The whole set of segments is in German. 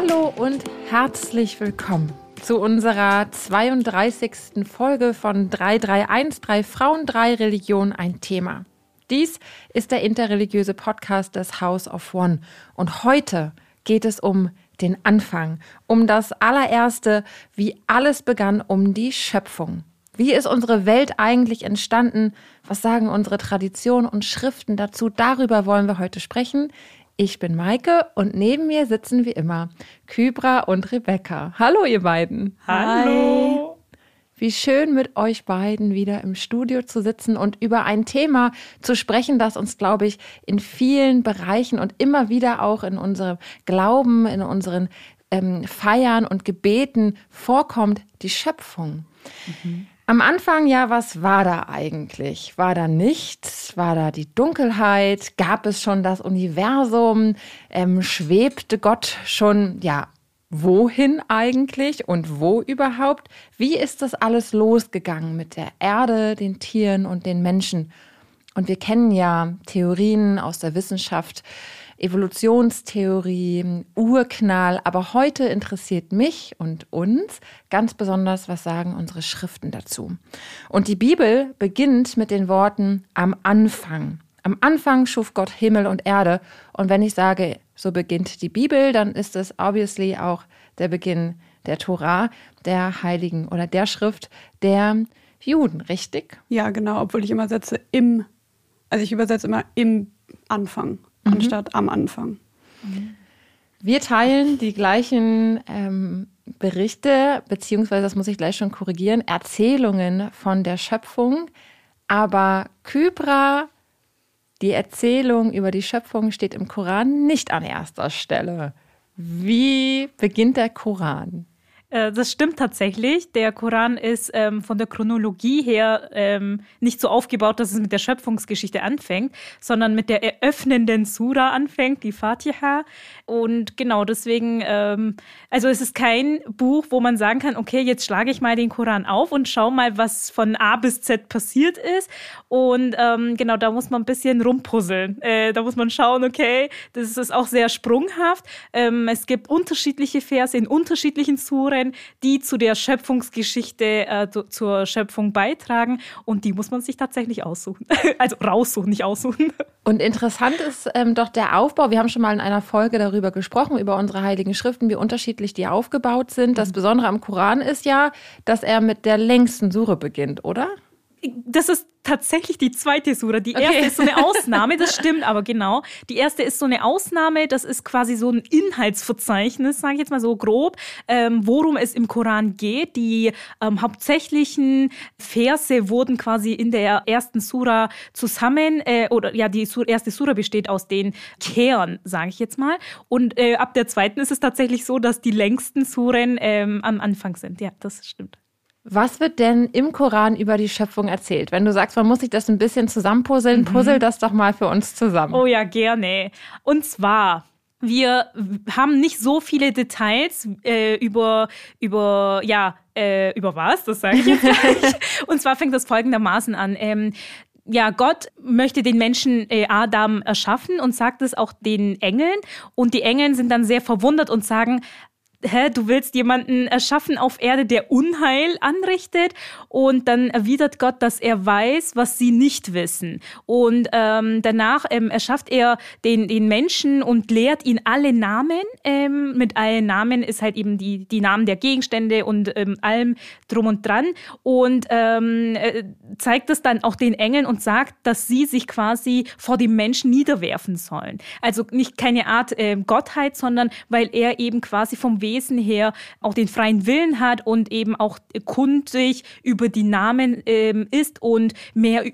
Hallo und herzlich willkommen zu unserer 32. Folge von 331, drei Frauen, drei Religionen, ein Thema. Dies ist der interreligiöse Podcast des House of One und heute geht es um den Anfang, um das allererste, wie alles begann, um die Schöpfung. Wie ist unsere Welt eigentlich entstanden? Was sagen unsere Traditionen und Schriften dazu? Darüber wollen wir heute sprechen. Ich bin Maike und neben mir sitzen wie immer Kybra und Rebecca. Hallo, ihr beiden. Hallo. Wie schön mit euch beiden wieder im Studio zu sitzen und über ein Thema zu sprechen, das uns, glaube ich, in vielen Bereichen und immer wieder auch in unserem Glauben, in unseren ähm, Feiern und Gebeten vorkommt, die Schöpfung. Mhm. Am Anfang, ja, was war da eigentlich? War da nichts? War da die Dunkelheit? Gab es schon das Universum? Ähm, schwebte Gott schon, ja, wohin eigentlich und wo überhaupt? Wie ist das alles losgegangen mit der Erde, den Tieren und den Menschen? Und wir kennen ja Theorien aus der Wissenschaft, Evolutionstheorie, Urknall. Aber heute interessiert mich und uns ganz besonders, was sagen unsere Schriften dazu. Und die Bibel beginnt mit den Worten am Anfang. Am Anfang schuf Gott Himmel und Erde. Und wenn ich sage, so beginnt die Bibel, dann ist es obviously auch der Beginn der Tora, der Heiligen oder der Schrift der Juden, richtig? Ja, genau, obwohl ich immer setze im, also ich übersetze immer im Anfang mhm. anstatt am Anfang. Wir teilen die gleichen ähm, Berichte, beziehungsweise, das muss ich gleich schon korrigieren, Erzählungen von der Schöpfung. Aber Kybra, die Erzählung über die Schöpfung steht im Koran nicht an erster Stelle. Wie beginnt der Koran? Äh, das stimmt tatsächlich. Der Koran ist ähm, von der Chronologie her ähm, nicht so aufgebaut, dass es mit der Schöpfungsgeschichte anfängt, sondern mit der eröffnenden Sura anfängt, die Fatiha. Und genau deswegen, ähm, also es ist kein Buch, wo man sagen kann, okay, jetzt schlage ich mal den Koran auf und schau mal, was von A bis Z passiert ist. Und ähm, genau, da muss man ein bisschen rumpuzzeln. Äh, da muss man schauen, okay, das ist auch sehr sprunghaft. Ähm, es gibt unterschiedliche Verse in unterschiedlichen Suren. Autoren, die zu der Schöpfungsgeschichte, äh, zu, zur Schöpfung beitragen. Und die muss man sich tatsächlich aussuchen. also raussuchen, nicht aussuchen. Und interessant ist ähm, doch der Aufbau. Wir haben schon mal in einer Folge darüber gesprochen, über unsere heiligen Schriften, wie unterschiedlich die aufgebaut sind. Das mhm. Besondere am Koran ist ja, dass er mit der längsten Sure beginnt, oder? Das ist tatsächlich die zweite Sura. Die erste okay. ist so eine Ausnahme, das stimmt aber genau. Die erste ist so eine Ausnahme, das ist quasi so ein Inhaltsverzeichnis, sage ich jetzt mal so grob, ähm, worum es im Koran geht. Die ähm, hauptsächlichen Verse wurden quasi in der ersten Sura zusammen, äh, oder ja, die erste Sura besteht aus den Kern, sage ich jetzt mal. Und äh, ab der zweiten ist es tatsächlich so, dass die längsten Suren ähm, am Anfang sind. Ja, das stimmt. Was wird denn im Koran über die Schöpfung erzählt? Wenn du sagst, man muss sich das ein bisschen zusammenpuzzeln, mhm. puzzle das doch mal für uns zusammen. Oh ja, gerne. Und zwar, wir haben nicht so viele Details äh, über, über, ja, äh, über was, das sage ich jetzt gleich. Und zwar fängt das folgendermaßen an. Ähm, ja, Gott möchte den Menschen äh, Adam erschaffen und sagt es auch den Engeln. Und die Engeln sind dann sehr verwundert und sagen, hä, du willst jemanden erschaffen auf Erde, der Unheil anrichtet und dann erwidert Gott, dass er weiß, was sie nicht wissen. Und ähm, danach ähm, erschafft er den, den Menschen und lehrt ihn alle Namen. Ähm, mit allen Namen ist halt eben die, die Namen der Gegenstände und ähm, allem drum und dran und ähm, äh, zeigt es dann auch den Engeln und sagt, dass sie sich quasi vor dem Menschen niederwerfen sollen. Also nicht keine Art äh, Gottheit, sondern weil er eben quasi vom Wesen Wesen her auch den freien Willen hat und eben auch kundig über die Namen ähm, ist und mehr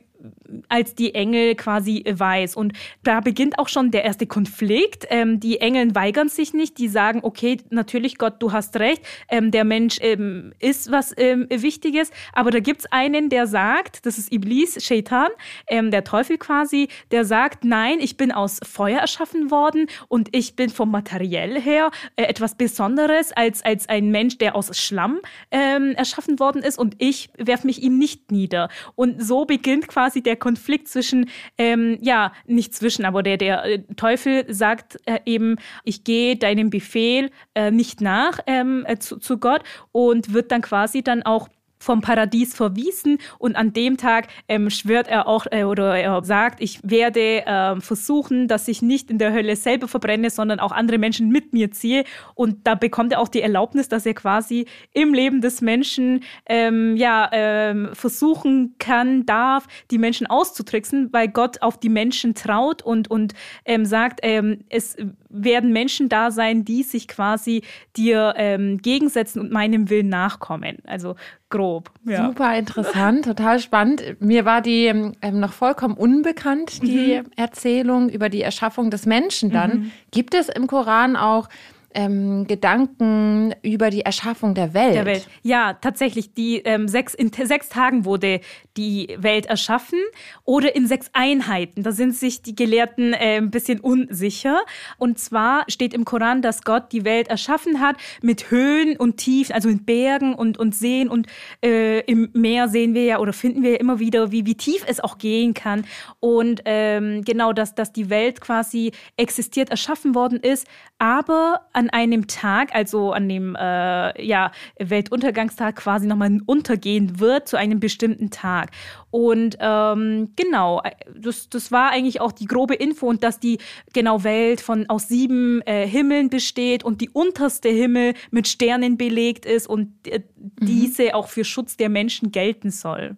als die Engel quasi weiß. Und da beginnt auch schon der erste Konflikt. Ähm, die Engel weigern sich nicht, die sagen, okay, natürlich Gott, du hast recht, ähm, der Mensch ähm, ist was ähm, Wichtiges, aber da gibt es einen, der sagt, das ist Iblis, Shaitan, ähm, der Teufel quasi, der sagt, nein, ich bin aus Feuer erschaffen worden und ich bin vom Materiell her äh, etwas Besonderes als, als ein Mensch, der aus Schlamm ähm, erschaffen worden ist und ich werfe mich ihm nicht nieder. Und so beginnt quasi der Konflikt zwischen, ähm, ja, nicht zwischen, aber der, der äh, Teufel sagt äh, eben, ich gehe deinem Befehl äh, nicht nach ähm, äh, zu, zu Gott und wird dann quasi dann auch vom Paradies verwiesen und an dem Tag ähm, schwört er auch äh, oder er sagt, ich werde äh, versuchen, dass ich nicht in der Hölle selber verbrenne, sondern auch andere Menschen mit mir ziehe. Und da bekommt er auch die Erlaubnis, dass er quasi im Leben des Menschen ähm, ja ähm, versuchen kann, darf, die Menschen auszutricksen, weil Gott auf die Menschen traut und und ähm, sagt, ähm, es werden Menschen da sein, die sich quasi dir ähm, gegensetzen und meinem Willen nachkommen. Also grob. Ja. Super interessant, total spannend. Mir war die ähm, noch vollkommen unbekannt, die mhm. Erzählung über die Erschaffung des Menschen dann. Mhm. Gibt es im Koran auch ähm, Gedanken über die Erschaffung der Welt. der Welt. Ja, tatsächlich. Die ähm, sechs, in sechs Tagen wurde die Welt erschaffen oder in sechs Einheiten. Da sind sich die Gelehrten äh, ein bisschen unsicher. Und zwar steht im Koran, dass Gott die Welt erschaffen hat mit Höhen und Tiefen, also in Bergen und, und Seen. Und äh, im Meer sehen wir ja oder finden wir ja immer wieder, wie, wie tief es auch gehen kann. Und ähm, genau, dass, dass die Welt quasi existiert, erschaffen worden ist, aber an an einem Tag, also an dem äh, ja, Weltuntergangstag quasi nochmal untergehen wird zu einem bestimmten Tag. Und ähm, genau, äh, das, das war eigentlich auch die grobe Info und dass die genau Welt von aus sieben äh, Himmeln besteht und die unterste Himmel mit Sternen belegt ist und äh, mhm. diese auch für Schutz der Menschen gelten soll.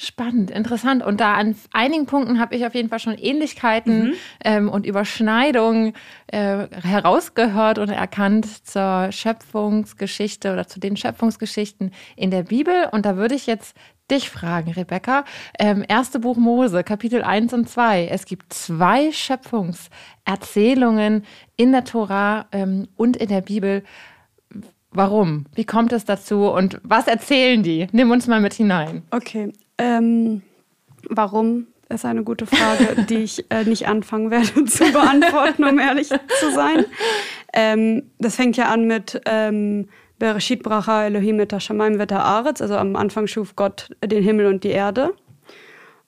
Spannend, interessant. Und da an einigen Punkten habe ich auf jeden Fall schon Ähnlichkeiten mhm. ähm, und Überschneidungen äh, herausgehört und erkannt zur Schöpfungsgeschichte oder zu den Schöpfungsgeschichten in der Bibel. Und da würde ich jetzt dich fragen, Rebecca. Ähm, erste Buch Mose, Kapitel 1 und 2. Es gibt zwei Schöpfungserzählungen in der Tora ähm, und in der Bibel. Warum? Wie kommt es dazu und was erzählen die? Nimm uns mal mit hinein. Okay, ähm, warum ist eine gute Frage, die ich äh, nicht anfangen werde zu beantworten, um ehrlich zu sein. Ähm, das fängt ja an mit ähm, Bereshit bracha Elohim et Hashamayim vet Haaretz, also am Anfang schuf Gott den Himmel und die Erde.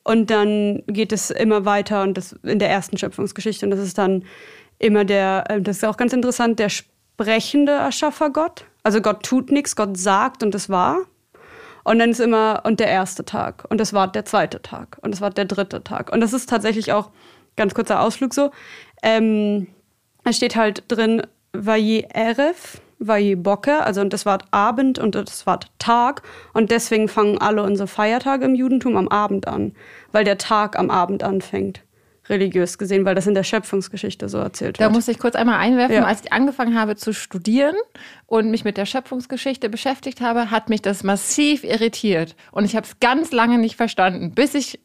Und dann geht es immer weiter und das in der ersten Schöpfungsgeschichte und das ist dann immer der, äh, das ist auch ganz interessant, der sprechende Erschaffer Gott. Also Gott tut nichts, Gott sagt und es war. Und dann ist immer, und der erste Tag. Und das war der zweite Tag. Und das war der dritte Tag. Und das ist tatsächlich auch, ganz kurzer Ausflug so, ähm, es steht halt drin, Vayi Erev, Vayi Bokke, also das Wort Abend und das Wort Tag. Und deswegen fangen alle unsere Feiertage im Judentum am Abend an, weil der Tag am Abend anfängt religiös gesehen, weil das in der Schöpfungsgeschichte so erzählt wird. Da muss ich kurz einmal einwerfen, ja. als ich angefangen habe zu studieren und mich mit der Schöpfungsgeschichte beschäftigt habe, hat mich das massiv irritiert. Und ich habe es ganz lange nicht verstanden, bis ich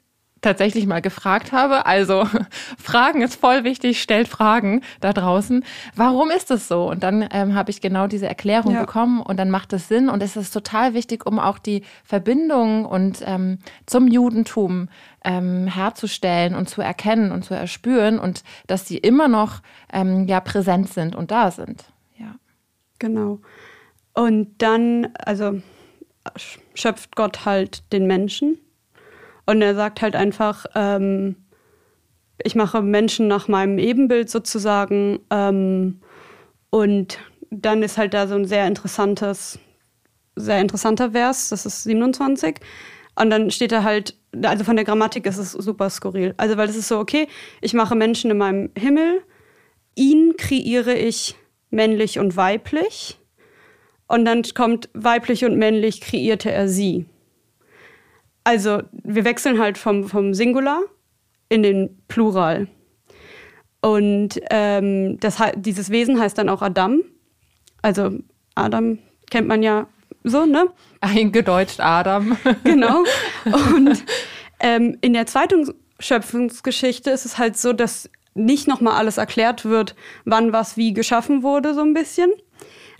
tatsächlich mal gefragt habe. Also Fragen ist voll wichtig, stellt Fragen da draußen. Warum ist es so? Und dann ähm, habe ich genau diese Erklärung ja. bekommen und dann macht es Sinn und es ist total wichtig, um auch die Verbindung und ähm, zum Judentum ähm, herzustellen und zu erkennen und zu erspüren und dass sie immer noch ähm, ja präsent sind und da sind. Ja. Genau. Und dann, also schöpft Gott halt den Menschen und er sagt halt einfach, ähm, ich mache Menschen nach meinem Ebenbild sozusagen. Ähm, und dann ist halt da so ein sehr interessantes, sehr interessanter Vers, das ist 27. Und dann steht da halt, also von der Grammatik ist es super skurril. Also, weil es ist so, okay, ich mache Menschen in meinem Himmel, ihn kreiere ich männlich und weiblich. Und dann kommt weiblich und männlich kreierte er sie. Also wir wechseln halt vom, vom Singular in den Plural. Und ähm, das, dieses Wesen heißt dann auch Adam. Also Adam kennt man ja so, ne? Eingedeutscht Adam. genau. Und ähm, in der zweiten Schöpfungsgeschichte ist es halt so, dass nicht nochmal alles erklärt wird, wann was wie geschaffen wurde, so ein bisschen,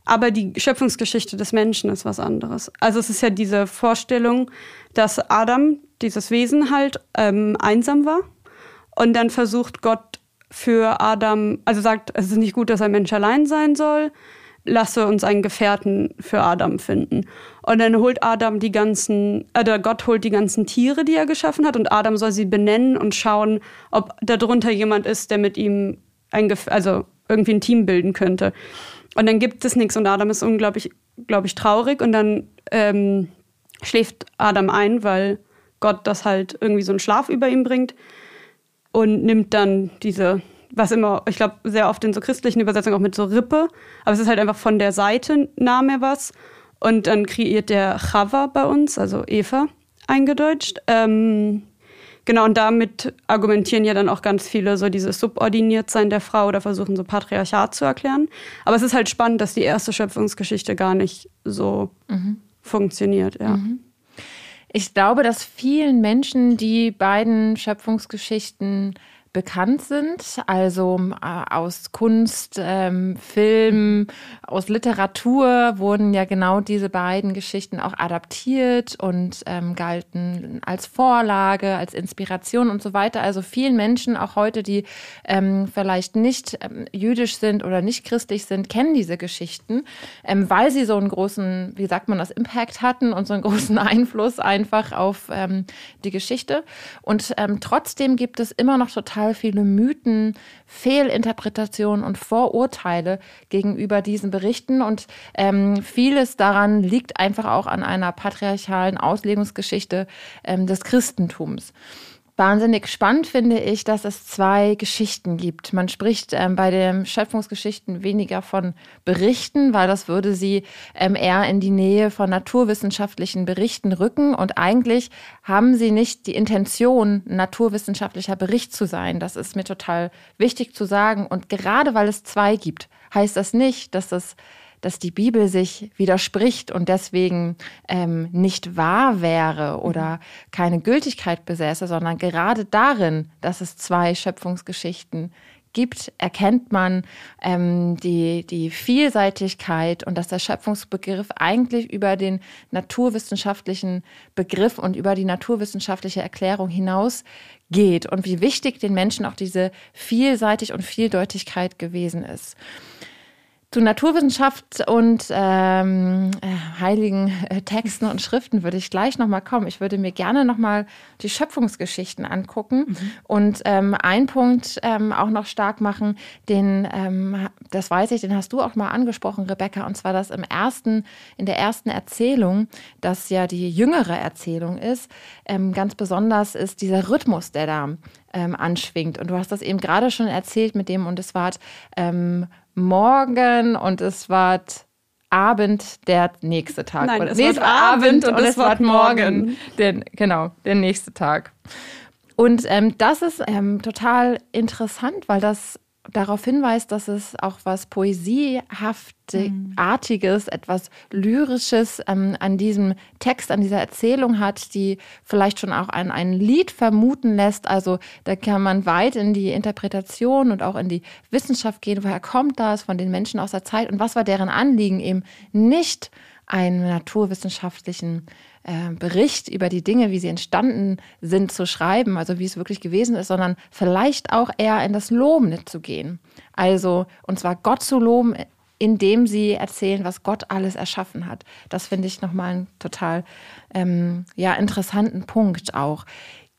aber die Schöpfungsgeschichte des Menschen ist was anderes. Also es ist ja diese Vorstellung, dass Adam, dieses Wesen halt, ähm, einsam war. Und dann versucht Gott für Adam, also sagt, es ist nicht gut, dass ein Mensch allein sein soll. lasse uns einen Gefährten für Adam finden. Und dann holt Adam die ganzen, äh, Gott holt die ganzen Tiere, die er geschaffen hat, und Adam soll sie benennen und schauen, ob darunter jemand ist, der mit ihm ein, also irgendwie ein Team bilden könnte. Und dann gibt es nichts. Und Adam ist unglaublich, glaube ich, traurig. Und dann ähm, schläft Adam ein, weil Gott das halt irgendwie so einen Schlaf über ihm bringt. Und nimmt dann diese was immer, ich glaube, sehr oft in so christlichen Übersetzungen auch mit so Rippe, aber es ist halt einfach von der Seite nahm er was. Und dann kreiert der Chava bei uns, also Eva eingedeutscht. Ähm, genau, und damit argumentieren ja dann auch ganz viele so dieses Subordiniertsein der Frau oder versuchen so Patriarchat zu erklären. Aber es ist halt spannend, dass die erste Schöpfungsgeschichte gar nicht so mhm. funktioniert, ja. Mhm. Ich glaube, dass vielen Menschen die beiden Schöpfungsgeschichten bekannt sind, also äh, aus Kunst, ähm, Film, aus Literatur wurden ja genau diese beiden Geschichten auch adaptiert und ähm, galten als Vorlage, als Inspiration und so weiter. Also vielen Menschen, auch heute, die ähm, vielleicht nicht ähm, jüdisch sind oder nicht christlich sind, kennen diese Geschichten, ähm, weil sie so einen großen, wie sagt man das, Impact hatten und so einen großen Einfluss einfach auf ähm, die Geschichte. Und trotzdem gibt es immer noch total total viele Mythen, Fehlinterpretationen und Vorurteile gegenüber diesen Berichten. Und ähm, vieles daran liegt einfach auch an einer patriarchalen Auslegungsgeschichte ähm, des Christentums. Wahnsinnig spannend finde ich, dass es zwei Geschichten gibt. Man spricht ähm, bei den Schöpfungsgeschichten weniger von Berichten, weil das würde sie ähm, eher in die Nähe von naturwissenschaftlichen Berichten rücken. Und eigentlich haben sie nicht die Intention, naturwissenschaftlicher Bericht zu sein. Das ist mir total wichtig zu sagen. Und gerade weil es zwei gibt, heißt das nicht, dass das dass die Bibel sich widerspricht und deswegen ähm, nicht wahr wäre oder keine Gültigkeit besäße, sondern gerade darin, dass es zwei Schöpfungsgeschichten gibt, erkennt man ähm, die, die Vielseitigkeit und dass der Schöpfungsbegriff eigentlich über den naturwissenschaftlichen Begriff und über die naturwissenschaftliche Erklärung hinaus geht und wie wichtig den Menschen auch diese Vielseitig und Vieldeutigkeit gewesen ist. Zu Naturwissenschaft und ähm, äh, heiligen äh, Texten und Schriften würde ich gleich nochmal kommen. Ich würde mir gerne nochmal die Schöpfungsgeschichten angucken mhm. und ähm, einen Punkt ähm, auch noch stark machen, den, ähm, das weiß ich, den hast du auch mal angesprochen, Rebecca, und zwar dass im ersten, in der ersten Erzählung, das ja die jüngere Erzählung ist, ähm, ganz besonders ist dieser Rhythmus, der da ähm, anschwingt. Und du hast das eben gerade schon erzählt mit dem, und es war ähm, morgen und es war Abend der nächste Tag. Nein, es, nee, es war Abend und, und es war morgen. morgen. Der, genau, der nächste Tag. Und ähm, das ist ähm, total interessant, weil das darauf hinweist, dass es auch was Poesiehaftartiges, mhm. etwas Lyrisches ähm, an diesem Text, an dieser Erzählung hat, die vielleicht schon auch ein, ein Lied vermuten lässt. Also da kann man weit in die Interpretation und auch in die Wissenschaft gehen. Woher kommt das von den Menschen aus der Zeit und was war deren Anliegen, eben nicht einen naturwissenschaftlichen äh, Bericht über die Dinge, wie sie entstanden sind, zu schreiben, also wie es wirklich gewesen ist, sondern vielleicht auch eher in das Loben zu gehen. Also, und zwar Gott zu loben, indem sie erzählen, was Gott alles erschaffen hat. Das finde ich nochmal einen total ähm, ja, interessanten Punkt auch.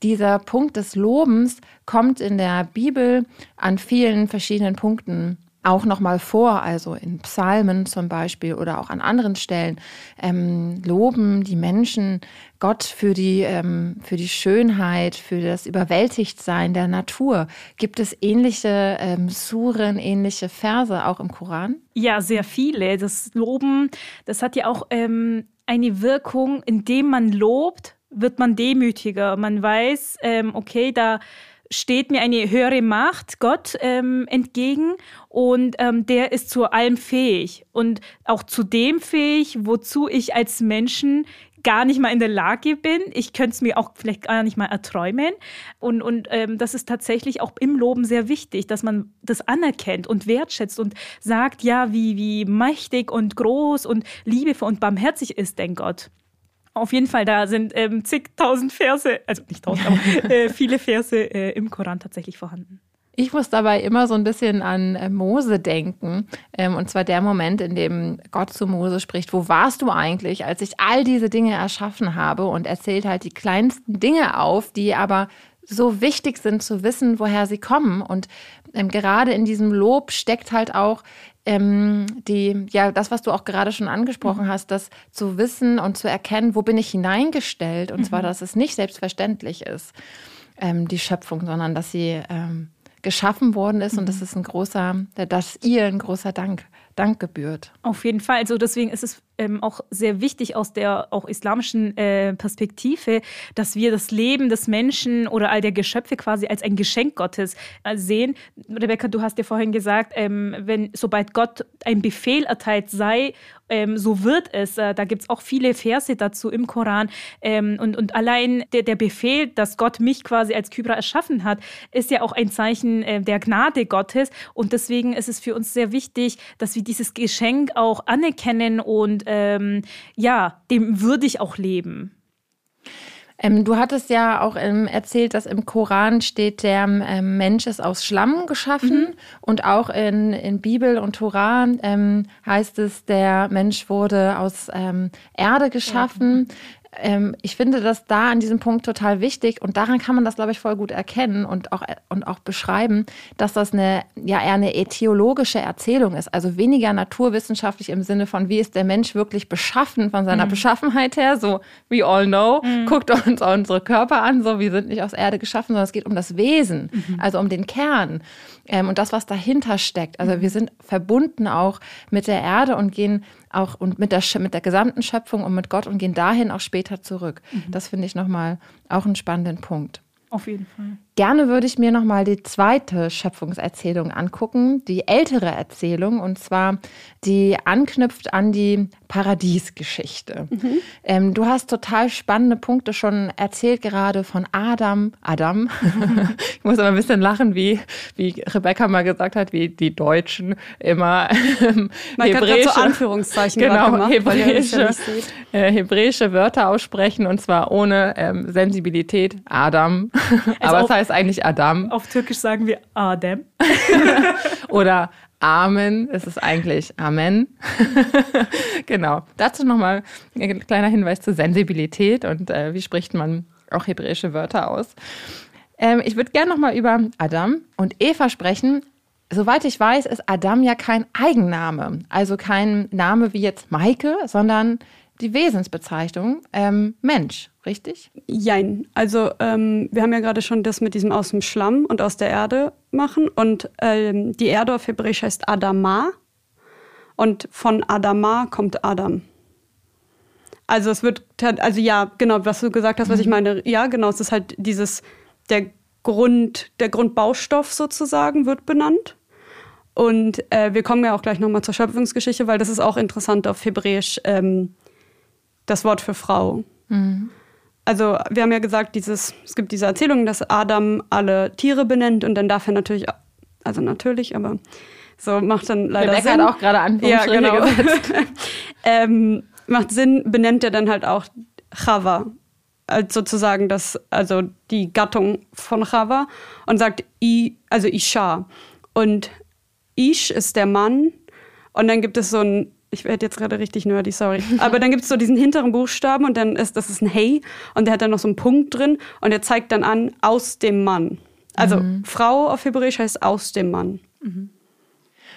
Dieser Punkt des Lobens kommt in der Bibel an vielen verschiedenen Punkten auch nochmal vor, also in Psalmen zum Beispiel oder auch an anderen Stellen, ähm, loben die Menschen Gott für die, ähm, für die Schönheit, für das Überwältigtsein der Natur. Gibt es ähnliche ähm, Suren, ähnliche Verse auch im Koran? Ja, sehr viele. Das Loben, das hat ja auch ähm, eine Wirkung, indem man lobt, wird man demütiger. Man weiß, ähm, okay, da steht mir eine höhere Macht, Gott, ähm, entgegen und ähm, der ist zu allem fähig und auch zu dem fähig, wozu ich als Menschen gar nicht mal in der Lage bin. Ich könnte es mir auch vielleicht gar nicht mal erträumen. Und, und ähm, das ist tatsächlich auch im Loben sehr wichtig, dass man das anerkennt und wertschätzt und sagt, ja, wie, wie mächtig und groß und liebevoll und barmherzig ist denn Gott. Auf jeden Fall, da sind ähm, zigtausend Verse, also nicht tausend, aber äh, viele Verse äh, im Koran tatsächlich vorhanden. Ich muss dabei immer so ein bisschen an äh, Mose denken. Ähm, und zwar der Moment, in dem Gott zu Mose spricht, wo warst du eigentlich, als ich all diese Dinge erschaffen habe und erzählt halt die kleinsten Dinge auf, die aber so wichtig sind zu wissen, woher sie kommen. Und ähm, gerade in diesem Lob steckt halt auch ähm, die, ja, das, was du auch gerade schon angesprochen mhm. hast, das zu wissen und zu erkennen, wo bin ich hineingestellt. Und mhm. zwar, dass es nicht selbstverständlich ist, ähm, die Schöpfung, sondern dass sie ähm, geschaffen worden ist. Mhm. Und das ist ein großer, dass ihr ein großer Dank, Dank gebührt. Auf jeden Fall. Also deswegen ist es ähm, auch sehr wichtig aus der auch islamischen äh, Perspektive, dass wir das Leben des Menschen oder all der Geschöpfe quasi als ein Geschenk Gottes äh, sehen. Rebecca, du hast ja vorhin gesagt, ähm, wenn sobald Gott ein Befehl erteilt sei, ähm, so wird es. Äh, da gibt es auch viele Verse dazu im Koran. Ähm, und, und allein der, der Befehl, dass Gott mich quasi als Kybra erschaffen hat, ist ja auch ein Zeichen äh, der Gnade Gottes. Und deswegen ist es für uns sehr wichtig, dass wir dieses Geschenk auch anerkennen und ähm, ja, dem würdig auch leben. Ähm, du hattest ja auch ähm, erzählt, dass im Koran steht, der ähm, Mensch ist aus Schlamm geschaffen. Mhm. Und auch in, in Bibel und Torah ähm, heißt es, der Mensch wurde aus ähm, Erde geschaffen. Ähm, ich finde das da an diesem Punkt total wichtig und daran kann man das, glaube ich, voll gut erkennen und auch, und auch beschreiben, dass das eine, ja, eher eine etiologische Erzählung ist. Also weniger naturwissenschaftlich im Sinne von, wie ist der Mensch wirklich beschaffen von seiner mhm. Beschaffenheit her, so we all know, mhm. guckt uns unsere Körper an, so wir sind nicht aus Erde geschaffen, sondern es geht um das Wesen, mhm. also um den Kern ähm, und das, was dahinter steckt. Also wir sind verbunden auch mit der Erde und gehen auch und mit der, mit der gesamten Schöpfung und mit Gott und gehen dahin auch später zurück. Mhm. Das finde ich nochmal auch einen spannenden Punkt. Auf jeden Fall. Gerne würde ich mir nochmal die zweite Schöpfungserzählung angucken, die ältere Erzählung, und zwar die anknüpft an die Paradiesgeschichte. Mhm. Ähm, du hast total spannende Punkte schon erzählt, gerade von Adam. Adam. ich muss aber ein bisschen lachen, wie, wie Rebecca mal gesagt hat, wie die Deutschen immer ähm, Man hebräische, so Anführungszeichen genau, gemacht, hebräische, ja äh, hebräische Wörter aussprechen und zwar ohne ähm, Sensibilität. Adam. Also aber es heißt eigentlich Adam. Auf Türkisch sagen wir Adem. Oder Amen, es ist eigentlich Amen. genau. Dazu nochmal ein kleiner Hinweis zur Sensibilität und äh, wie spricht man auch hebräische Wörter aus. Ähm, ich würde gerne nochmal über Adam und Eva sprechen. Soweit ich weiß, ist Adam ja kein Eigenname, also kein Name wie jetzt Maike, sondern die Wesensbezeichnung ähm, Mensch, richtig? Jein. Also ähm, wir haben ja gerade schon das mit diesem aus dem Schlamm und aus der Erde machen. Und ähm, die Erde auf Hebräisch heißt Adama. Und von Adama kommt Adam. Also es wird, also ja, genau, was du gesagt hast, was ich mhm. meine, ja, genau, es ist halt dieses, der Grund, der Grundbaustoff sozusagen wird benannt. Und äh, wir kommen ja auch gleich nochmal zur Schöpfungsgeschichte, weil das ist auch interessant auf Hebräisch. Ähm, das Wort für Frau. Mhm. Also wir haben ja gesagt, dieses, es gibt diese Erzählung, dass Adam alle Tiere benennt und dann darf er natürlich, also natürlich, aber so macht dann leider Rebecca Sinn. hat auch gerade Anführungsstriche ja, genau. gesetzt. ähm, macht Sinn, benennt er dann halt auch Chava, als sozusagen das, also die Gattung von Chava und sagt I, also Isha. Und Ish ist der Mann und dann gibt es so ein ich werde jetzt gerade richtig nerdy, sorry. Aber dann gibt es so diesen hinteren Buchstaben und dann ist das ist ein Hey und der hat dann noch so einen Punkt drin und der zeigt dann an aus dem Mann. Also mhm. Frau auf Hebräisch heißt aus dem Mann. Mhm.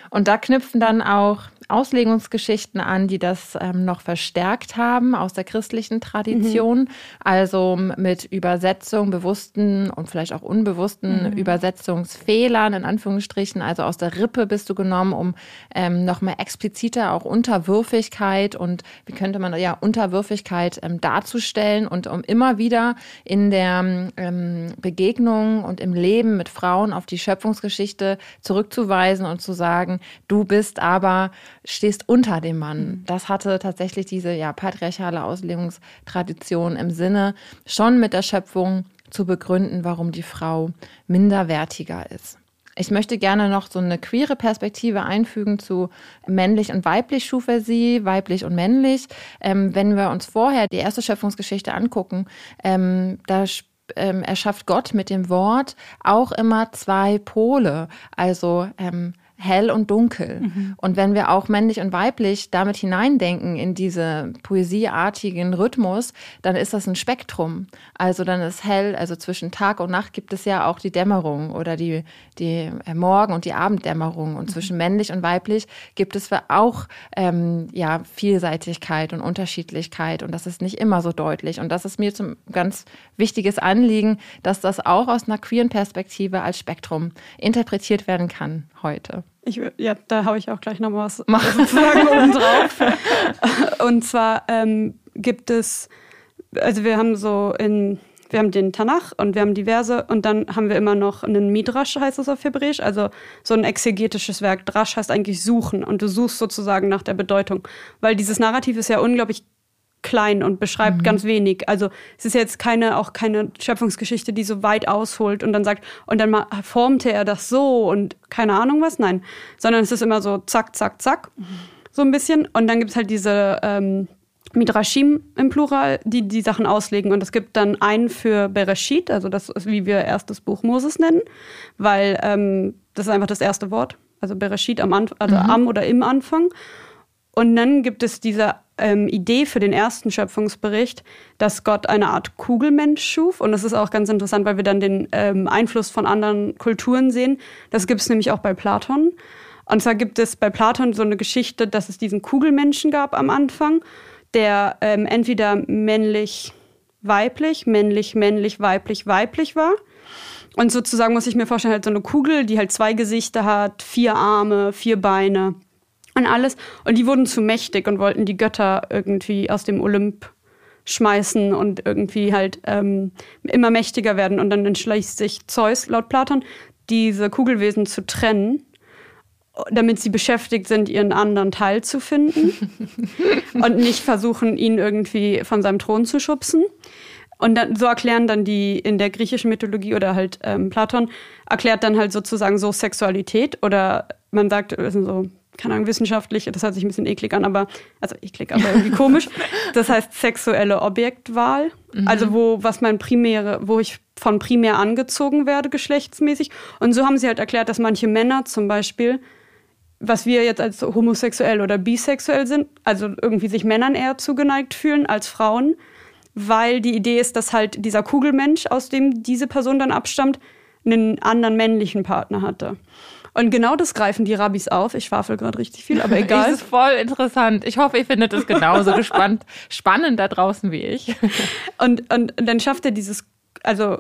Und da knüpfen dann auch Auslegungsgeschichten an, die das ähm, noch verstärkt haben aus der christlichen Tradition. Mhm. Also mit Übersetzung, bewussten und vielleicht auch unbewussten mhm. Übersetzungsfehlern in Anführungsstrichen. Also aus der Rippe bist du genommen, um ähm, noch mehr expliziter auch Unterwürfigkeit und wie könnte man ja Unterwürfigkeit ähm, darzustellen und um immer wieder in der ähm, Begegnung und im Leben mit Frauen auf die Schöpfungsgeschichte zurückzuweisen und zu sagen, du bist aber stehst unter dem Mann. Mhm. Das hatte tatsächlich diese ja, patriarchale Auslegungstradition im Sinne, schon mit der Schöpfung zu begründen, warum die Frau minderwertiger ist. Ich möchte gerne noch so eine queere Perspektive einfügen zu männlich und weiblich schuf er sie, weiblich und männlich. Ähm, wenn wir uns vorher die erste Schöpfungsgeschichte angucken, ähm, da ähm, erschafft Gott mit dem Wort auch immer zwei Pole. Also ähm, hell und dunkel. Mhm. Und wenn wir auch männlich und weiblich damit hineindenken in diese poesieartigen Rhythmus, dann ist das ein Spektrum. Also dann ist hell, also zwischen Tag und Nacht gibt es ja auch die Dämmerung oder die, die äh, Morgen- und die Abenddämmerung. Und mhm. zwischen männlich und weiblich gibt es auch ähm, ja, Vielseitigkeit und Unterschiedlichkeit. Und das ist nicht immer so deutlich. Und das ist mir zum ganz wichtiges Anliegen, dass das auch aus einer queeren Perspektive als Spektrum interpretiert werden kann heute. Ich, ja, da habe ich auch gleich noch was sozusagen oben drauf. Und zwar ähm, gibt es, also wir haben so in, wir haben den Tanach und wir haben diverse und dann haben wir immer noch einen Midrash, heißt das auf Hebräisch, also so ein exegetisches Werk. Drash heißt eigentlich suchen und du suchst sozusagen nach der Bedeutung, weil dieses Narrativ ist ja unglaublich klein und beschreibt mhm. ganz wenig. Also es ist jetzt keine auch keine Schöpfungsgeschichte, die so weit ausholt und dann sagt und dann formte er das so und keine Ahnung was, nein, sondern es ist immer so zack zack zack mhm. so ein bisschen und dann gibt es halt diese ähm, Midrashim im Plural, die die Sachen auslegen und es gibt dann einen für Bereshit, also das ist wie wir erstes Buch Moses nennen, weil ähm, das ist einfach das erste Wort, also Bereshit am Anfang, also mhm. am oder im Anfang und dann gibt es diese ähm, Idee für den ersten Schöpfungsbericht, dass Gott eine Art Kugelmensch schuf. Und das ist auch ganz interessant, weil wir dann den ähm, Einfluss von anderen Kulturen sehen. Das gibt es nämlich auch bei Platon. Und zwar gibt es bei Platon so eine Geschichte, dass es diesen Kugelmenschen gab am Anfang, der ähm, entweder männlich, weiblich, männlich, männlich, weiblich, weiblich war. Und sozusagen muss ich mir vorstellen, halt so eine Kugel, die halt zwei Gesichter hat, vier Arme, vier Beine und alles. Und die wurden zu mächtig und wollten die Götter irgendwie aus dem Olymp schmeißen und irgendwie halt ähm, immer mächtiger werden. Und dann entschließt sich Zeus, laut Platon, diese Kugelwesen zu trennen, damit sie beschäftigt sind, ihren anderen Teil zu finden und nicht versuchen, ihn irgendwie von seinem Thron zu schubsen. Und dann, so erklären dann die in der griechischen Mythologie oder halt ähm, Platon, erklärt dann halt sozusagen so Sexualität oder man sagt, also so keine Ahnung, wissenschaftlich, das hört sich ein bisschen eklig an, aber, also eklig, aber irgendwie komisch. Das heißt sexuelle Objektwahl. Mhm. Also wo, was mein primäre, wo ich von primär angezogen werde, geschlechtsmäßig. Und so haben sie halt erklärt, dass manche Männer zum Beispiel, was wir jetzt als homosexuell oder bisexuell sind, also irgendwie sich Männern eher zugeneigt fühlen als Frauen, weil die Idee ist, dass halt dieser Kugelmensch, aus dem diese Person dann abstammt, einen anderen männlichen Partner hatte. Und genau das greifen die Rabbis auf. Ich schwafel gerade richtig viel, aber egal. Das ist voll interessant. Ich hoffe, ihr findet es genauso gespannt, spannend da draußen wie ich. Und, und dann schafft er dieses, also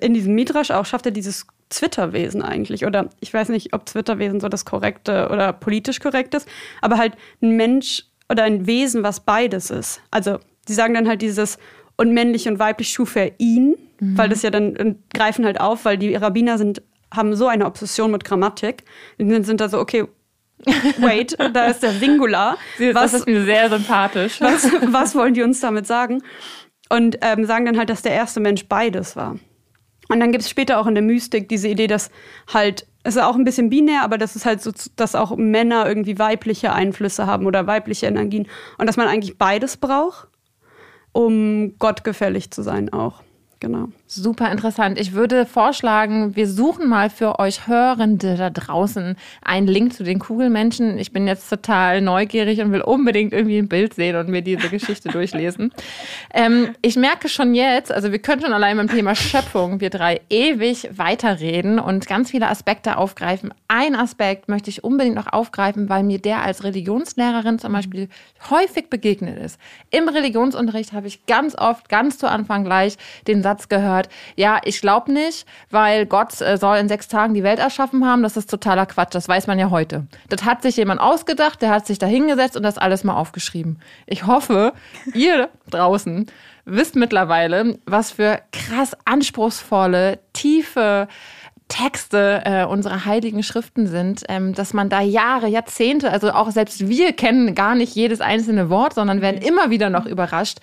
in diesem Midrash auch, schafft er dieses Zwitterwesen eigentlich. Oder ich weiß nicht, ob Zwitterwesen so das korrekte oder politisch korrekt ist, aber halt ein Mensch oder ein Wesen, was beides ist. Also sie sagen dann halt dieses und männlich und weiblich schuf er ihn, mhm. weil das ja dann greifen halt auf, weil die Rabbiner sind haben so eine Obsession mit Grammatik. Die sind da so, okay, wait, da ist der Singular. Was, das ist mir sehr sympathisch. Was, was wollen die uns damit sagen? Und ähm, sagen dann halt, dass der erste Mensch beides war. Und dann gibt es später auch in der Mystik diese Idee, dass halt, es ist auch ein bisschen binär, aber dass es halt so, dass auch Männer irgendwie weibliche Einflüsse haben oder weibliche Energien. Und dass man eigentlich beides braucht, um gottgefällig zu sein auch. Genau. Super interessant. Ich würde vorschlagen, wir suchen mal für euch Hörende da draußen einen Link zu den Kugelmenschen. Ich bin jetzt total neugierig und will unbedingt irgendwie ein Bild sehen und mir diese Geschichte durchlesen. Ähm, ich merke schon jetzt, also wir können schon allein beim Thema Schöpfung, wir drei ewig weiterreden und ganz viele Aspekte aufgreifen. Ein Aspekt möchte ich unbedingt noch aufgreifen, weil mir der als Religionslehrerin zum Beispiel häufig begegnet ist. Im Religionsunterricht habe ich ganz oft, ganz zu Anfang gleich den Satz gehört, gehört, ja, ich glaube nicht, weil Gott äh, soll in sechs Tagen die Welt erschaffen haben. Das ist totaler Quatsch. Das weiß man ja heute. Das hat sich jemand ausgedacht, der hat sich da hingesetzt und das alles mal aufgeschrieben. Ich hoffe, ihr draußen wisst mittlerweile, was für krass anspruchsvolle, tiefe, Texte äh, unserer heiligen Schriften sind, ähm, dass man da Jahre, Jahrzehnte, also auch selbst wir kennen gar nicht jedes einzelne Wort, sondern werden immer wieder noch überrascht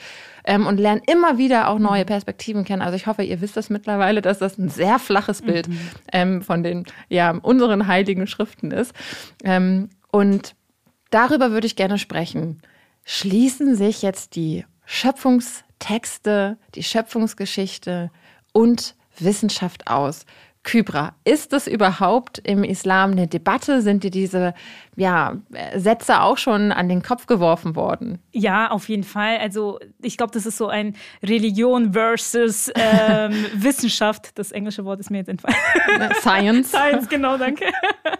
ähm, und lernen immer wieder auch neue Perspektiven kennen. Also ich hoffe, ihr wisst das mittlerweile, dass das ein sehr flaches Bild mhm. ähm, von den ja unseren heiligen Schriften ist. Ähm, und darüber würde ich gerne sprechen. Schließen sich jetzt die Schöpfungstexte, die Schöpfungsgeschichte und Wissenschaft aus? Kybra, ist es überhaupt im Islam eine Debatte? Sind dir diese ja, Sätze auch schon an den Kopf geworfen worden? Ja, auf jeden Fall. Also ich glaube, das ist so ein Religion versus ähm, Wissenschaft. Das englische Wort ist mir jetzt entfallen. Science. Science, genau, danke.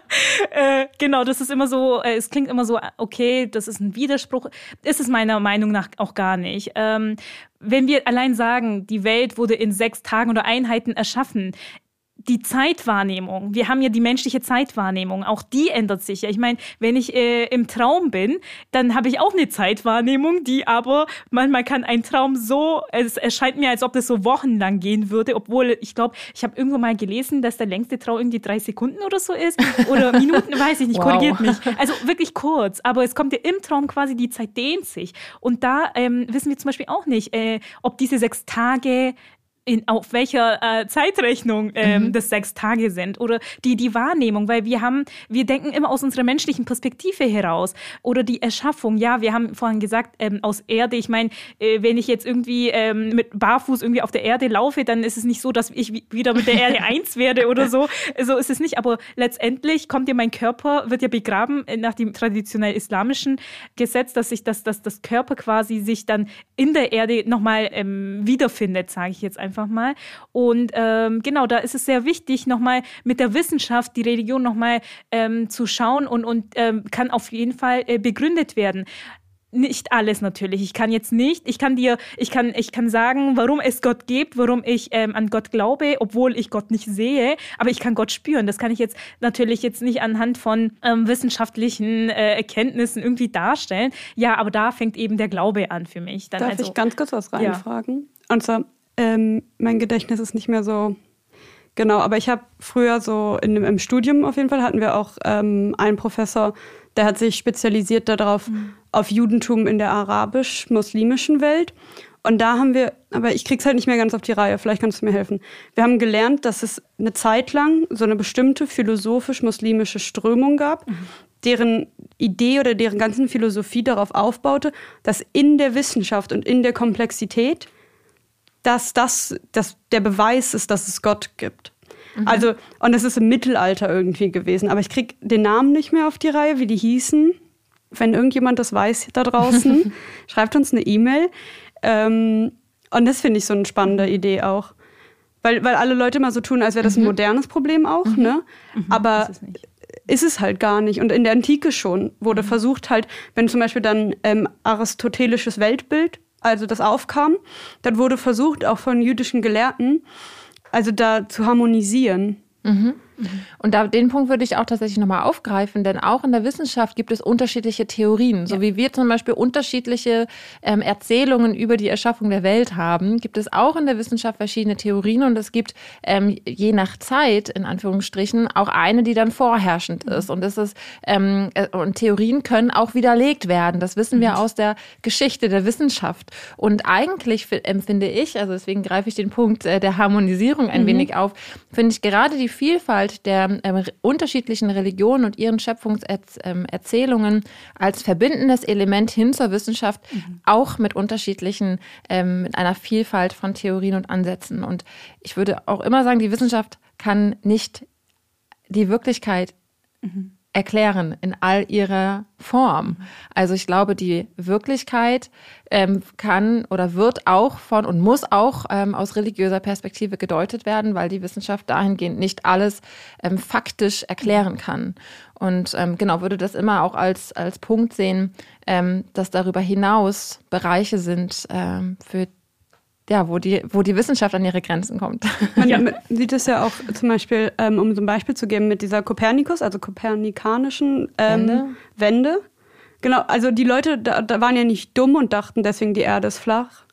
äh, genau, das ist immer so, äh, es klingt immer so, okay, das ist ein Widerspruch. Ist es meiner Meinung nach auch gar nicht. Ähm, wenn wir allein sagen, die Welt wurde in sechs Tagen oder Einheiten erschaffen, die Zeitwahrnehmung. Wir haben ja die menschliche Zeitwahrnehmung. Auch die ändert sich ja. Ich meine, wenn ich äh, im Traum bin, dann habe ich auch eine Zeitwahrnehmung, die aber manchmal kann ein Traum so, es erscheint mir, als ob das so wochenlang gehen würde, obwohl ich glaube, ich habe irgendwo mal gelesen, dass der längste Traum irgendwie drei Sekunden oder so ist oder Minuten, weiß ich nicht, wow. korrigiert mich. Also wirklich kurz, aber es kommt ja im Traum quasi, die Zeit dehnt sich. Und da ähm, wissen wir zum Beispiel auch nicht, äh, ob diese sechs Tage in, auf welcher äh, Zeitrechnung ähm, mhm. das sechs Tage sind oder die, die Wahrnehmung, weil wir haben, wir denken immer aus unserer menschlichen Perspektive heraus oder die Erschaffung. Ja, wir haben vorhin gesagt, ähm, aus Erde, ich meine, äh, wenn ich jetzt irgendwie ähm, mit Barfuß irgendwie auf der Erde laufe, dann ist es nicht so, dass ich wieder mit der Erde eins werde oder so. So ist es nicht, aber letztendlich kommt ja mein Körper, wird ja begraben nach dem traditionell islamischen Gesetz, dass sich das, dass das Körper quasi sich dann in der Erde nochmal ähm, wiederfindet, sage ich jetzt einfach einfach mal. Und ähm, genau, da ist es sehr wichtig, nochmal mit der Wissenschaft die Religion nochmal ähm, zu schauen und, und ähm, kann auf jeden Fall äh, begründet werden nicht alles natürlich. Ich kann jetzt nicht, ich kann dir, ich kann, ich kann sagen, warum es Gott gibt, warum ich ähm, an Gott glaube, obwohl ich Gott nicht sehe, aber ich kann Gott spüren. Das kann ich jetzt natürlich jetzt nicht anhand von ähm, wissenschaftlichen äh, Erkenntnissen irgendwie darstellen. Ja, aber da fängt eben der Glaube an für mich. Dann Darf also, ich ganz kurz was reinfragen? Ja. Und zwar, ähm, mein Gedächtnis ist nicht mehr so genau, aber ich habe früher so in, im Studium auf jeden Fall hatten wir auch ähm, einen Professor, der hat sich spezialisiert darauf, mhm. auf Judentum in der arabisch-muslimischen Welt. Und da haben wir, aber ich krieg's halt nicht mehr ganz auf die Reihe, vielleicht kannst du mir helfen. Wir haben gelernt, dass es eine Zeit lang so eine bestimmte philosophisch-muslimische Strömung gab, mhm. deren Idee oder deren ganzen Philosophie darauf aufbaute, dass in der Wissenschaft und in der Komplexität dass das dass der Beweis ist, dass es Gott gibt. Mhm. Also, und es ist im Mittelalter irgendwie gewesen, aber ich kriege den Namen nicht mehr auf die Reihe, wie die hießen. Wenn irgendjemand das weiß da draußen, schreibt uns eine E-Mail. Ähm, und das finde ich so eine spannende Idee auch. Weil, weil alle Leute immer so tun, als wäre das ein mhm. modernes Problem auch, mhm. ne? Mhm. Aber ist es, ist es, halt gar nicht. Und in der Antike schon wurde mhm. versucht halt, wenn zum Beispiel dann ähm, aristotelisches Weltbild also das aufkam, dann wurde versucht, auch von jüdischen Gelehrten, also da zu harmonisieren. Mhm. Und da, den Punkt würde ich auch tatsächlich nochmal aufgreifen, denn auch in der Wissenschaft gibt es unterschiedliche Theorien. So ja. wie wir zum Beispiel unterschiedliche ähm, Erzählungen über die Erschaffung der Welt haben, gibt es auch in der Wissenschaft verschiedene Theorien und es gibt ähm, je nach Zeit, in Anführungsstrichen, auch eine, die dann vorherrschend mhm. ist. Und, das ist, ähm, äh, und Theorien können auch widerlegt werden. Das wissen wir mhm. aus der Geschichte der Wissenschaft. Und eigentlich empfinde ich, also deswegen greife ich den Punkt äh, der Harmonisierung ein mhm. wenig auf, finde ich gerade die Vielfalt Vielfalt der ähm, unterschiedlichen Religionen und ihren Schöpfungserzählungen ähm, als verbindendes Element hin zur Wissenschaft, mhm. auch mit unterschiedlichen, ähm, mit einer Vielfalt von Theorien und Ansätzen. Und ich würde auch immer sagen, die Wissenschaft kann nicht die Wirklichkeit mhm erklären in all ihrer Form. Also ich glaube, die Wirklichkeit ähm, kann oder wird auch von und muss auch ähm, aus religiöser Perspektive gedeutet werden, weil die Wissenschaft dahingehend nicht alles ähm, faktisch erklären kann. Und ähm, genau, würde das immer auch als, als Punkt sehen, ähm, dass darüber hinaus Bereiche sind, ähm, für ja, wo die, wo die Wissenschaft an ihre Grenzen kommt. Man ja. sieht es ja auch zum Beispiel, ähm, um so ein Beispiel zu geben, mit dieser Kopernikus, also kopernikanischen ähm, Wende. Wende. Genau, also die Leute da, da waren ja nicht dumm und dachten deswegen, die Erde ist flach,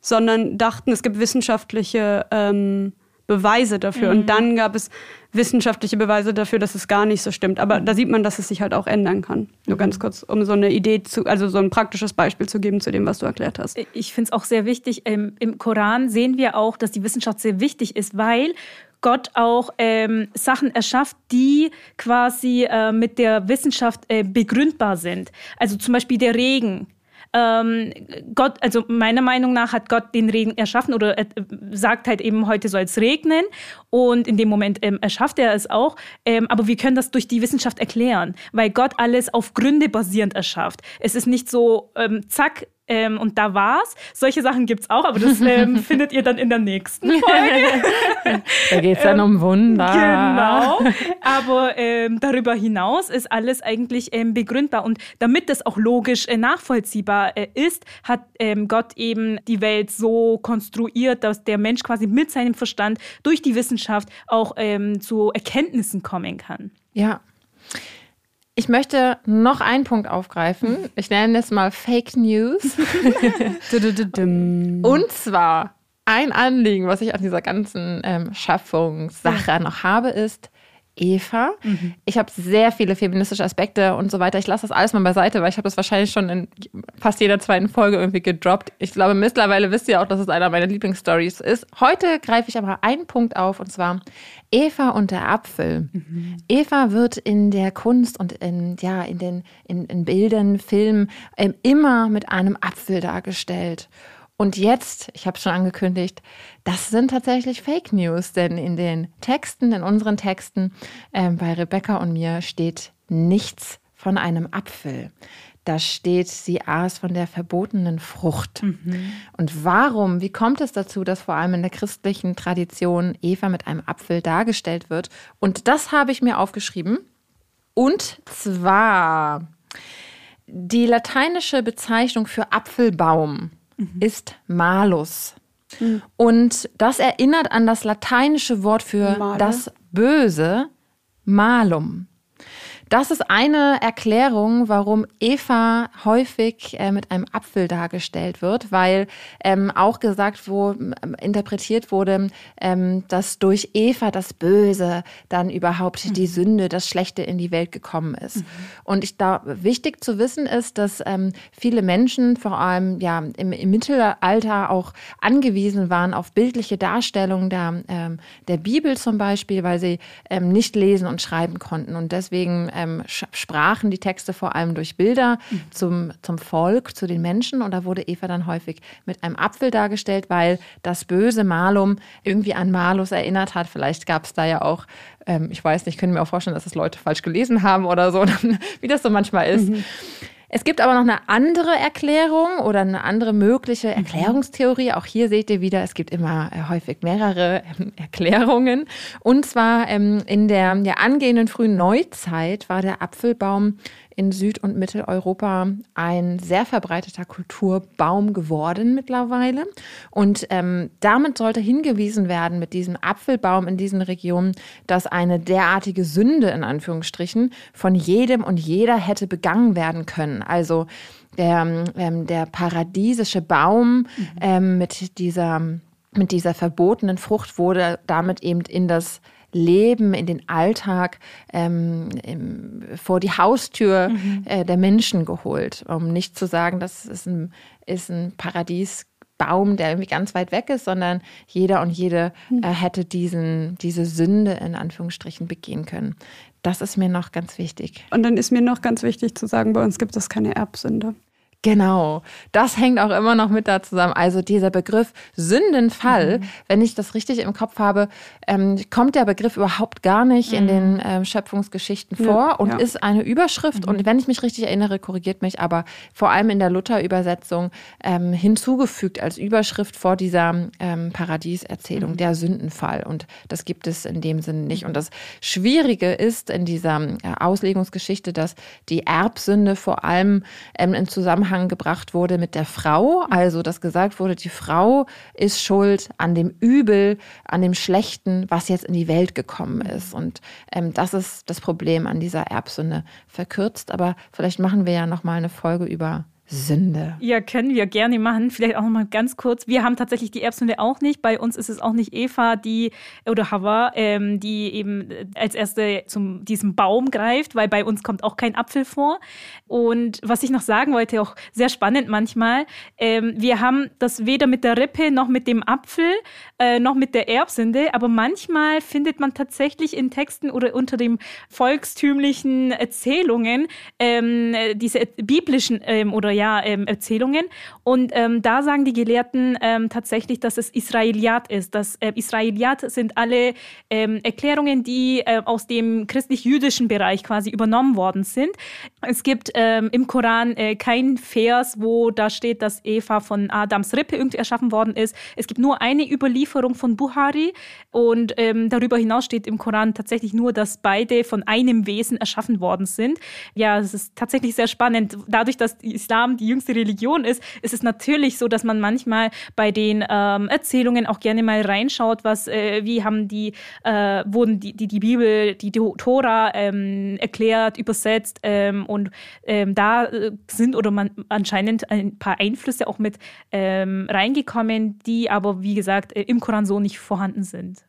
sondern dachten, es gibt wissenschaftliche ähm, Beweise dafür. Mhm. Und dann gab es wissenschaftliche Beweise dafür, dass es gar nicht so stimmt. Aber da sieht man, dass es sich halt auch ändern kann. Nur ganz kurz, um so eine Idee zu, also so ein praktisches Beispiel zu geben zu dem, was du erklärt hast. Ich finde es auch sehr wichtig. Ähm, Im Koran sehen wir auch, dass die Wissenschaft sehr wichtig ist, weil Gott auch ähm, Sachen erschafft, die quasi äh, mit der Wissenschaft äh, begründbar sind. Also zum Beispiel der Regen Ähm, Gott, also meiner Meinung nach hat Gott den Regen erschaffen oder äh, sagt halt eben, heute soll es regnen. Und in dem Moment ähm, erschafft er es auch. Ähm, aber wir können das durch die Wissenschaft erklären, weil Gott alles auf Gründe basierend erschafft. Es ist nicht so, ähm, zack, ähm, und da war's. Solche Sachen gibt's auch, aber das ähm, findet ihr dann in der nächsten Folge. da geht's dann um Wunder. Genau. Aber ähm, darüber hinaus ist alles eigentlich ähm, begründbar. Und damit das auch logisch äh, nachvollziehbar äh, ist, hat ähm, Gott eben die Welt so konstruiert, dass der Mensch quasi mit seinem Verstand durch die Wissenschaft auch ähm, zu Erkenntnissen kommen kann. Ja. Ich möchte noch einen Punkt aufgreifen. Ich nenne es mal Fake News. Und zwar ein Anliegen, was ich an dieser ganzen ähm, Schaffungssache noch habe, ist, Eva. Mhm. Ich habe sehr viele feministische Aspekte und so weiter. Ich lasse das alles mal beiseite, weil ich habe das wahrscheinlich schon in fast jeder zweiten Folge irgendwie gedroppt. Ich glaube, mittlerweile wisst ihr auch, dass es einer meiner Lieblingsstories ist. Heute greife ich aber einen Punkt auf und zwar Eva und der Apfel. Mhm. Eva wird in der Kunst und in, ja, in den in, in Bildern, Filmen ähm, immer mit einem Apfel dargestellt. Und jetzt, ich habe schon angekündigt, das sind tatsächlich Fake News, denn in den Texten, in unseren Texten äh, bei Rebecca und mir steht nichts von einem Apfel. Da steht, sie aß von der verbotenen Frucht. Mhm. Und warum, wie kommt es dazu, dass vor allem in der christlichen Tradition Eva mit einem Apfel dargestellt wird? Und das habe ich mir aufgeschrieben. Und zwar die lateinische Bezeichnung für Apfelbaum mhm. ist Malus. Mhm. Und das erinnert an das lateinische Wort für Male. das Böse, Malum. Das ist eine Erklärung, warum Eva häufig äh, mit einem Apfel dargestellt wird, weil ähm, auch gesagt wo ähm, interpretiert wurde, ähm, dass durch Eva das Böse dann überhaupt mhm. die Sünde, das Schlechte in die Welt gekommen ist. Mhm. Und ich da wichtig zu wissen ist, dass ähm, viele Menschen vor allem ja im, im, Mittelalter auch angewiesen waren auf bildliche Darstellungen der, ähm, der Bibel zum Beispiel, weil sie ähm, nicht lesen und schreiben konnten und deswegen ähm, sprachen die Texte vor allem durch Bilder mhm. zum, zum Volk, zu den Menschen. Und da wurde Eva dann häufig mit einem Apfel dargestellt, weil das böse Malum irgendwie an Malus erinnert hat. Vielleicht gab es da ja auch, ähm, ich weiß nicht, können mir auch vorstellen, dass das Leute falsch gelesen haben oder so, wie das so manchmal ist. Mhm. Es gibt aber noch eine andere Erklärung oder eine andere mögliche mhm. Erklärungstheorie. Auch hier seht ihr wieder, es gibt immer äh, häufig mehrere ähm, Erklärungen. Und zwar ähm, in der, der angehenden frühen Neuzeit war der Apfelbaum in Süd- und Mitteleuropa ein sehr verbreiteter Kulturbaum geworden mittlerweile. Und ähm, damit sollte hingewiesen werden mit diesem Apfelbaum in diesen Regionen, dass eine derartige Sünde in Anführungsstrichen von jedem und jeder hätte begangen werden können. Also der, ähm, der paradiesische Baum mhm. ähm, mit dieser mit dieser verbotenen Frucht wurde damit eben in das Leben, in den Alltag ähm, im, vor die Haustür mhm. äh, der Menschen geholt, um nicht zu sagen, das ist ein, ist ein Paradiesbaum, der irgendwie ganz weit weg ist, sondern jeder und jede mhm. äh, hätte diesen, diese Sünde in Anführungsstrichen begehen können. Das ist mir noch ganz wichtig. Und dann ist mir noch ganz wichtig zu sagen, bei uns gibt es keine Erbsünde. Genau, das hängt auch immer noch mit da zusammen. Also dieser Begriff Sündenfall, mhm. wenn ich das richtig im Kopf habe, ähm, kommt der Begriff überhaupt gar nicht mhm. in den ähm, Schöpfungsgeschichten ja, vor und ja. ist eine Überschrift. Mhm. Und wenn ich mich richtig erinnere, korrigiert mich, aber vor allem in der Luther-Übersetzung ähm, hinzugefügt als Überschrift vor dieser ähm, Paradieserzählung, mhm. der Sündenfall. Und das gibt es in dem Sinne nicht. Und das Schwierige ist in dieser äh, Auslegungsgeschichte, dass die Erbsünde vor allem ähm, im Zusammenhang Zusammenhang gebracht wurde mit der Frau, also dass gesagt wurde, die Frau ist schuld an dem Übel, an dem Schlechten, was jetzt in die Welt gekommen ist. Und ähm, das ist das Problem an dieser Erbsünde verkürzt. Aber vielleicht machen wir ja noch mal eine Folge über Sünde. Ja, können wir gerne machen. Vielleicht auch noch mal ganz kurz. Wir haben tatsächlich die Erbsünde auch nicht. Bei uns ist es auch nicht Eva, die oder Hava, ähm, die eben als erste zum diesem Baum greift, weil bei uns kommt auch kein Apfel vor. Und was ich noch sagen wollte, auch sehr spannend manchmal, ähm, wir haben das weder mit der Rippe noch mit dem Apfel äh, noch mit der Erbsünde, aber manchmal findet man tatsächlich in Texten oder unter den volkstümlichen Erzählungen ähm, diese biblischen ähm, oder ja, ähm, Erzählungen. Und ähm, da sagen die Gelehrten ähm, tatsächlich, dass es Israeliat ist. Das äh, Israeliat sind alle ähm, Erklärungen, die äh, aus dem christlich-jüdischen Bereich quasi übernommen worden sind. Es gibt ähm, im Koran äh, kein Vers, wo da steht, dass Eva von Adams Rippe irgendwie erschaffen worden ist. Es gibt nur eine Überlieferung von Buhari und ähm, darüber hinaus steht im Koran tatsächlich nur, dass beide von einem Wesen erschaffen worden sind. Ja, es ist tatsächlich sehr spannend. Dadurch, dass Islam die jüngste Religion ist, ist es natürlich so, dass man manchmal bei den ähm, Erzählungen auch gerne mal reinschaut, was, äh, wie haben die, äh, wurden die, die, die Bibel, die Tora ähm, erklärt, übersetzt ähm, und ähm, da äh, sind oder man anscheinend ein paar Einflüsse auch mit ähm, reingekommen, die aber, wie gesagt, äh, im Koran so nicht vorhanden sind.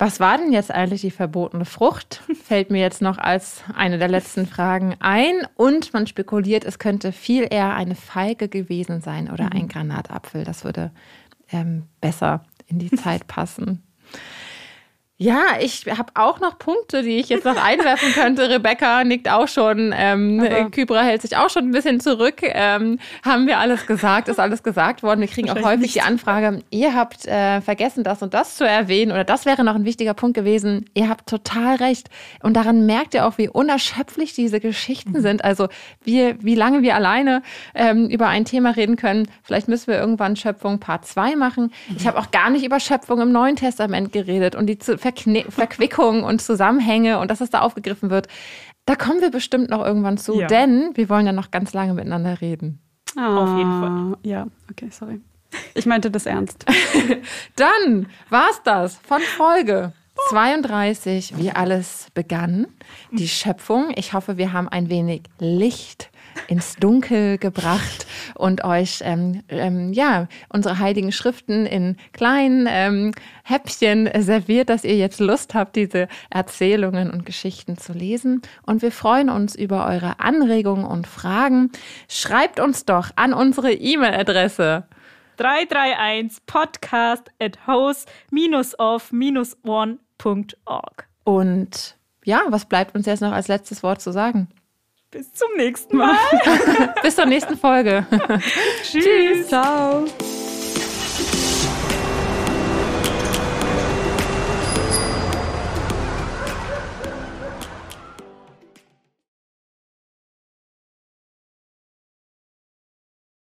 Was war denn jetzt eigentlich die verbotene Frucht? Fällt mir jetzt noch als eine der letzten Fragen ein. Und man spekuliert, es könnte viel eher eine Feige gewesen sein oder ein mhm. Granatapfel. Das würde ähm, besser in die Zeit passen. Ja, ich habe auch noch Punkte, die ich jetzt noch einwerfen könnte. Rebecca nickt auch schon. Ähm, Kybra hält sich auch schon ein bisschen zurück. Ähm, haben wir alles gesagt? Ist alles gesagt worden? Wir kriegen auch häufig nicht. die Anfrage, ihr habt äh, vergessen, das und das zu erwähnen oder das wäre noch ein wichtiger Punkt gewesen. Ihr habt total recht. Und daran merkt ihr auch, wie unerschöpflich diese Geschichten mhm. sind. Also wie, wie lange wir alleine ähm, über ein Thema reden können. Vielleicht müssen wir irgendwann Schöpfung Part 2 machen. Mhm. Ich habe auch gar nicht über Schöpfung im Neuen Testament geredet und die Verkne Verquickungen und Zusammenhänge und dass es da aufgegriffen wird. Da kommen wir bestimmt noch irgendwann zu, ja. denn wir wollen ja noch ganz lange miteinander reden. Ah, Auf jeden Fall. Ja, okay, sorry. Ich meinte das ernst. Dann war's das von Folge 32, wie alles begann. Die Schöpfung. Ich hoffe, wir haben ein wenig Licht ins Dunkel gebracht und euch ähm, ähm, ja unsere heiligen Schriften in kleinen ähm, Häppchen serviert, dass ihr jetzt Lust habt, diese Erzählungen und Geschichten zu lesen. Und wir freuen uns über eure Anregungen und Fragen. Schreibt uns doch an unsere E-Mail-Adresse 331 podcast at house-of-one.org. Und ja, was bleibt uns jetzt noch als letztes Wort zu sagen? Bis zum nächsten Mal. Bis zur nächsten Folge. Tschüss. Tschüss. Ciao.